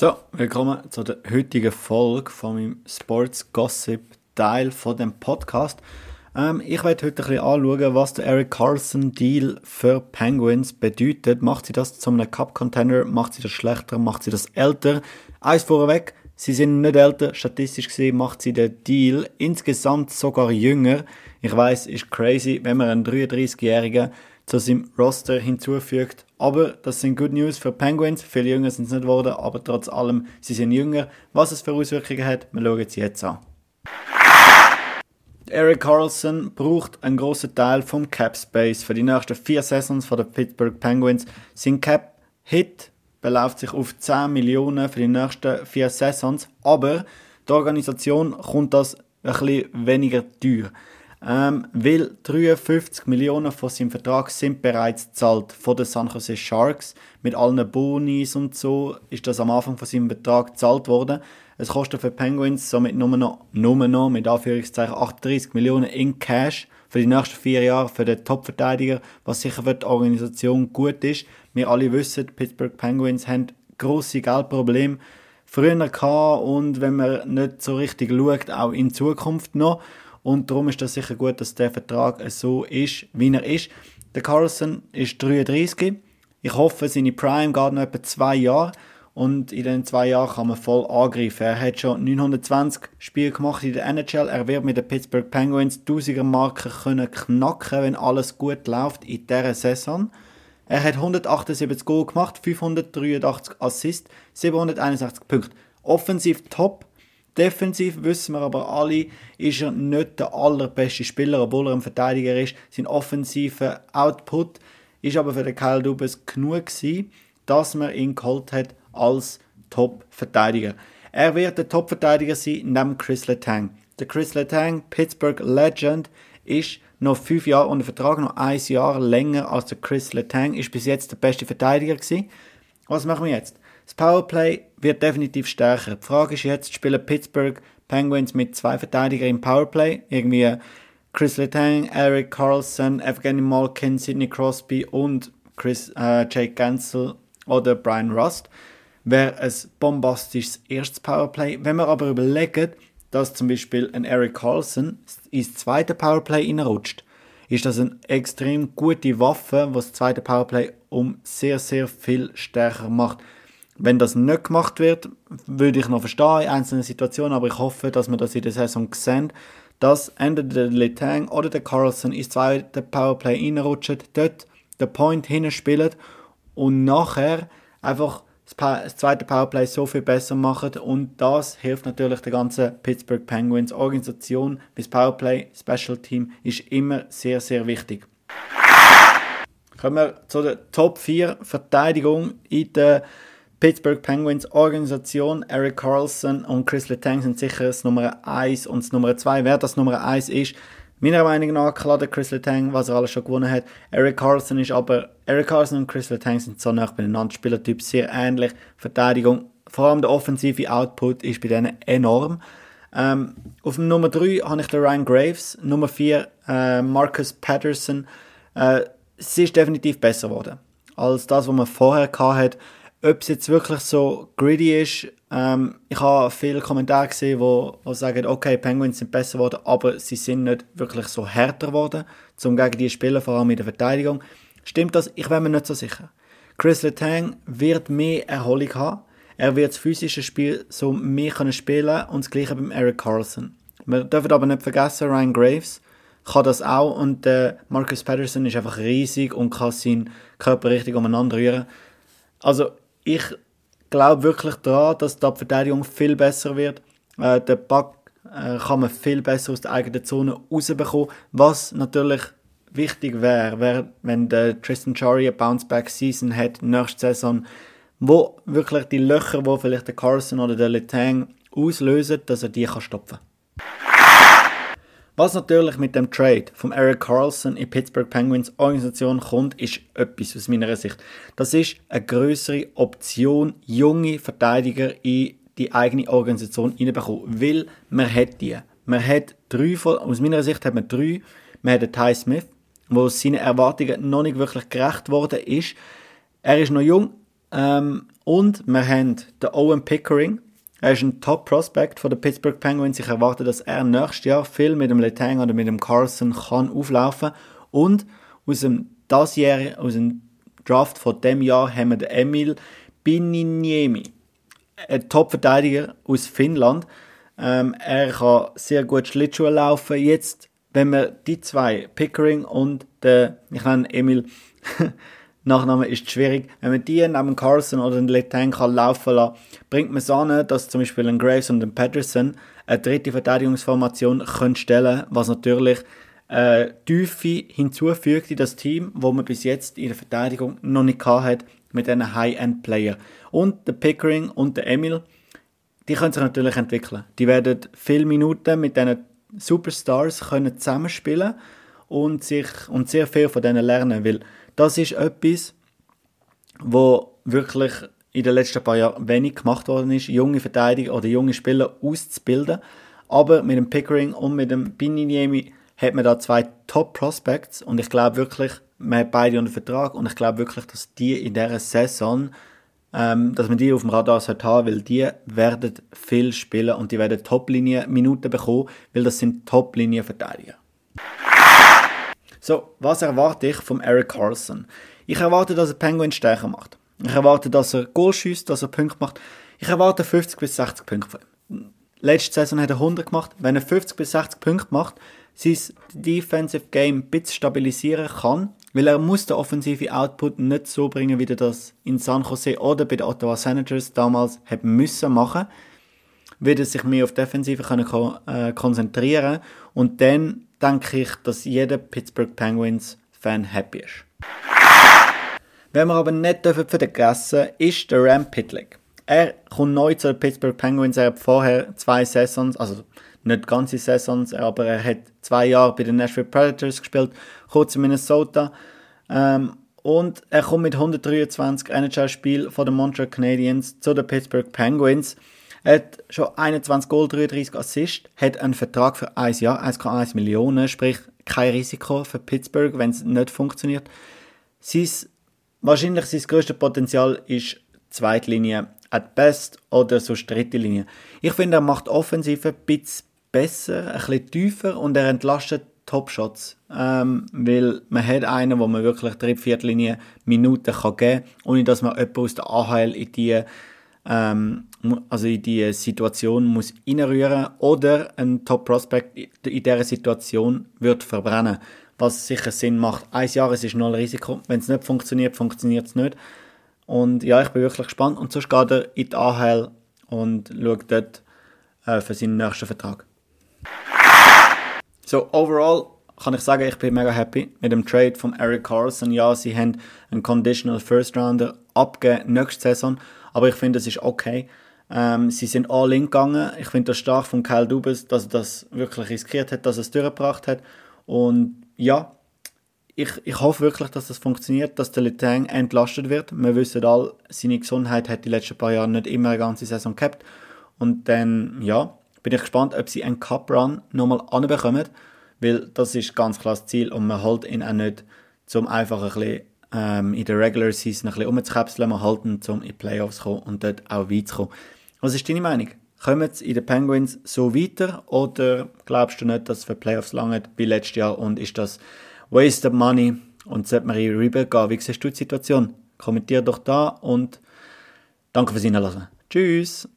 So, willkommen zu der heutigen Folge von meinem Sports Gossip Teil von dem Podcast. Ähm, ich werde heute ein bisschen anschauen, was der Eric Carlson Deal für Penguins bedeutet. Macht sie das zu einem Cup Contender? Macht sie das schlechter? Macht sie das älter? Eins vorweg, sie sind nicht älter. Statistisch gesehen macht sie den Deal insgesamt sogar jünger. Ich weiß, ist crazy, wenn man einen 33-Jährigen zu seinem Roster hinzufügt. Aber das sind Good News für Penguins. Viele jünger sind es nicht geworden, aber trotz allem, sie sind jünger. Was es für Auswirkungen hat, wir schauen es jetzt an. Eric Carlson braucht einen großen Teil vom Cap Space für die nächsten vier Saisons von der Pittsburgh Penguins. Sein Cap Hit beläuft sich auf 10 Millionen für die nächsten vier Saisons, aber die Organisation kommt das ein bisschen weniger teuer. Ähm, weil 53 Millionen von seinem Vertrag sind bereits gezahlt von den San Jose Sharks. Mit allen Bonis und so ist das am Anfang von seinem Vertrag gezahlt worden. Es kostet für Penguins somit nur noch, nur noch mit Anführungszeichen 38 Millionen in Cash für die nächsten vier Jahre für den Top-Verteidiger, was sicher für die Organisation gut ist. Wir alle wissen, die Pittsburgh Penguins haben grosse Geldprobleme früher gehabt und wenn man nicht so richtig schaut, auch in Zukunft noch. Und darum ist das sicher gut, dass der Vertrag so ist, wie er ist. Der Carlson ist 33. Ich hoffe, seine Prime geht noch etwa zwei Jahre. Und in den zwei Jahren kann man voll angreifen. Er hat schon 920 Spiele gemacht in der NHL. Er wird mit den Pittsburgh Penguins 1000er Marke können knacken, wenn alles gut läuft in dieser Saison. Er hat 178 Goal gemacht, 583 Assists, 761 Punkte. Offensiv top, Defensiv wissen wir aber alle, ist er nicht der allerbeste Spieler, obwohl er ein Verteidiger ist. Sein offensiver Output ist aber für den Kyle Dubas genug gewesen, dass man ihn geholt hat als Top-Verteidiger. Er wird der Top-Verteidiger sein neben Chris Letang. Der Chris Letang, Pittsburgh Legend, ist noch fünf Jahre unter Vertrag, noch ein Jahr länger als der Chris Letang, ist bis jetzt der beste Verteidiger gewesen. Was machen wir jetzt? Das Powerplay wird definitiv stärker. Die Frage ist jetzt, spielen Pittsburgh Penguins mit zwei Verteidigern im Powerplay? Irgendwie Chris Letang, Eric Carlson, Evgeny Malkin, Sidney Crosby und Chris, äh, Jake Gansel oder Brian Rust. Wäre ein bombastisches erstes Powerplay. Wenn wir aber überlegen, dass zum Beispiel ein Eric Carlson ins zweite Powerplay reinrutscht, ist das eine extrem gute Waffe, was das zweite Powerplay um sehr, sehr viel stärker macht. Wenn das nicht gemacht wird, würde ich noch verstehen in einzelnen Situationen, aber ich hoffe, dass wir das in der Saison sehen, dass entweder der Letang oder der Carlson ins zweite Powerplay reinrutschen, dort den Point hinspielen und nachher einfach das zweite Powerplay so viel besser machen und das hilft natürlich der ganzen Pittsburgh Penguins Organisation. Bis Powerplay Special Team ist immer sehr, sehr wichtig. Kommen wir zu der Top 4 Verteidigung in der Pittsburgh Penguins Organisation, Eric Carlson und Chris Letang sind sicher das Nummer 1 und das Nummer 2. Wer das Nummer 1 ist, meiner Meinung nach klar der Chris Letang, was er alles schon gewonnen hat. Eric Carlson ist aber, Eric Carlson und Chris Letang sind so nah beieinander, Spielertyp sehr ähnlich. Verteidigung, vor allem der offensive Output ist bei denen enorm. Ähm, auf dem Nummer 3 habe ich den Ryan Graves, Nummer 4 äh, Marcus Patterson. Äh, sie ist definitiv besser geworden als das, was man vorher hatte ob es jetzt wirklich so greedy ist, ähm, ich habe viele Kommentare gesehen, wo, wo sagen, okay, Penguins sind besser geworden, aber sie sind nicht wirklich so härter geworden, zum gegen die Spieler, vor allem in der Verteidigung. Stimmt das? Ich bin mir nicht so sicher. Chris Letang wird mehr Erholung haben. Er wird das physische Spiel so mehr können spielen und das gleiche beim Eric Carlson. Wir dürfen aber nicht vergessen, Ryan Graves kann das auch und äh, Marcus Patterson ist einfach riesig und kann seinen Körper richtig umeinander rühren. Also ich glaube wirklich daran, dass die Verteidigung viel besser wird. Äh, der Bug äh, kann man viel besser aus der eigenen Zone rausbekommen. Was natürlich wichtig wäre, wäre, wenn der Tristan Chari eine Bounce-Back-Season hat nächste Saison, wo wirklich die Löcher, wo vielleicht der Carson oder der Letang auslösen, dass er die kann stopfen was natürlich mit dem Trade von Eric Carlson in Pittsburgh Penguins Organisation kommt, ist etwas aus meiner Sicht. Das ist eine größere Option, junge Verteidiger in die eigene Organisation reinbekommen. Weil man hat die. Man hat drei, aus meiner Sicht hat man drei. Man hat den Ty Smith, wo seine Erwartungen noch nicht wirklich gerecht worden ist. Er ist noch jung ähm, Und wir haben den Owen Pickering. Er ist ein Top-Prospect von den Pittsburgh Penguins. Ich erwarte, dass er nächstes Jahr viel mit dem Letang oder mit dem Carlson kann auflaufen. Und aus dem, das Jahr, aus dem Draft von dem Jahr haben wir den Emil Bininiemi. Ein Top-Verteidiger aus Finnland. Ähm, er kann sehr gut Schlittschuhe laufen. Jetzt, wenn wir die zwei, Pickering und der, ich nenne Emil, Nachname ist schwierig. Wenn man die neben Carlson oder den Letang kann laufen lassen, bringt man es an, dass zum Beispiel ein Graves und ein Patterson eine dritte Verteidigungsformation können stellen was natürlich äh, Tiefe hinzufügt in das Team, wo man bis jetzt in der Verteidigung noch nicht hat mit diesen High-End-Player. Und der Pickering und der Emil, die können sich natürlich entwickeln. Die werden viele Minuten mit diesen Superstars können zusammenspielen und sich und sehr viel von denen lernen, weil das ist etwas, wo wirklich in den letzten paar Jahren wenig gemacht worden ist, junge Verteidiger oder junge Spieler auszubilden. Aber mit dem Pickering und mit dem Bininiemi hat man da zwei Top-Prospects und ich glaube wirklich, man hat beide unter Vertrag und ich glaube wirklich, dass die in dieser Saison, ähm, dass man die auf dem Radar sollte haben, weil die werden viel spielen und die werden Top-Linie Minuten bekommen, weil das sind Top-Linie-Verteidiger. So, was erwarte ich vom Eric Carlson? Ich erwarte, dass er Penguin stärker macht. Ich erwarte, dass er Goal schießt, dass er Punkte macht. Ich erwarte 50 bis 60 Punkte von ihm. Letzte Saison hat er 100 gemacht. Wenn er 50 bis 60 Punkte macht, sein Defensive Game ein bisschen stabilisieren kann, weil er muss den offensiven Output nicht so bringen, wie er das in San Jose oder bei den Ottawa Senators damals hat müssen machen, wird er sich mehr auf Defensive können, äh, konzentrieren und dann denke ich, dass jeder Pittsburgh Penguins Fan happy ist. Wenn wir aber nicht vergessen ist der Ram Pitlick. Er kommt neu zu den Pittsburgh Penguins. Er hat vorher zwei Saisons, also nicht ganze Saisons, aber er hat zwei Jahre bei den Nashville Predators gespielt, kurz in Minnesota. Ähm, und er kommt mit 123 NHL-Spielen von den Montreal Canadiens zu den Pittsburgh Penguins. Hat schon 21 Goal, 33 Assists, hat einen Vertrag für ein Jahr, 1,1 Millionen, sprich kein Risiko für Pittsburgh, wenn es nicht funktioniert. Sein, wahrscheinlich sein größtes Potenzial ist Zweitlinie at best oder so dritte Linie. Ich finde, er macht Offensive ein bisschen besser, ein bisschen tiefer und er entlastet Top-Shots. Ähm, weil man hat einen, wo man wirklich dritte, vierte Linie Minuten kann geben kann, ohne dass man jemanden aus der AHL in die ähm, also in die Situation muss reinrühren oder ein Top-Prospect in dieser Situation wird verbrennen. Was sicher Sinn macht. Ein Jahr ist null Risiko. Wenn es nicht funktioniert, funktioniert es nicht. Und ja, ich bin wirklich gespannt. Und sonst geht er in die AHL und schaut dort äh, für seinen nächsten Vertrag. So, overall kann ich sagen, ich bin mega happy mit dem Trade von Eric Carlson. Ja, sie haben einen Conditional First Rounder abgegeben nächste Saison, aber ich finde, es ist okay. Ähm, sie sind all in gegangen. Ich finde das stark von Kyle Dubas, dass er das wirklich riskiert hat, dass er es durchgebracht hat. Und ja, ich, ich hoffe wirklich, dass das funktioniert, dass der Letang entlastet wird. Wir wissen alle, seine Gesundheit hat die letzten paar Jahre nicht immer eine ganze Saison gehabt. Und dann, ja, bin ich gespannt, ob sie einen Cup-Run nochmal anbekommen, weil das ist ganz klar das Ziel und man hält ihn auch nicht, um einfach ein bisschen ähm, in der Regular Season ein bisschen umzukäpseln, man hält ihn, um in die Playoffs zu kommen und dort auch weit zu kommen. Was ist deine Meinung? Kommen sie in den Penguins so weiter oder glaubst du nicht, dass es für Playoffs lange wie letztes Jahr und ist das wasted money und sollte man in Rebuild gehen? Wie siehst du die Situation? Kommentier doch da und danke fürs Hinlassen. Tschüss!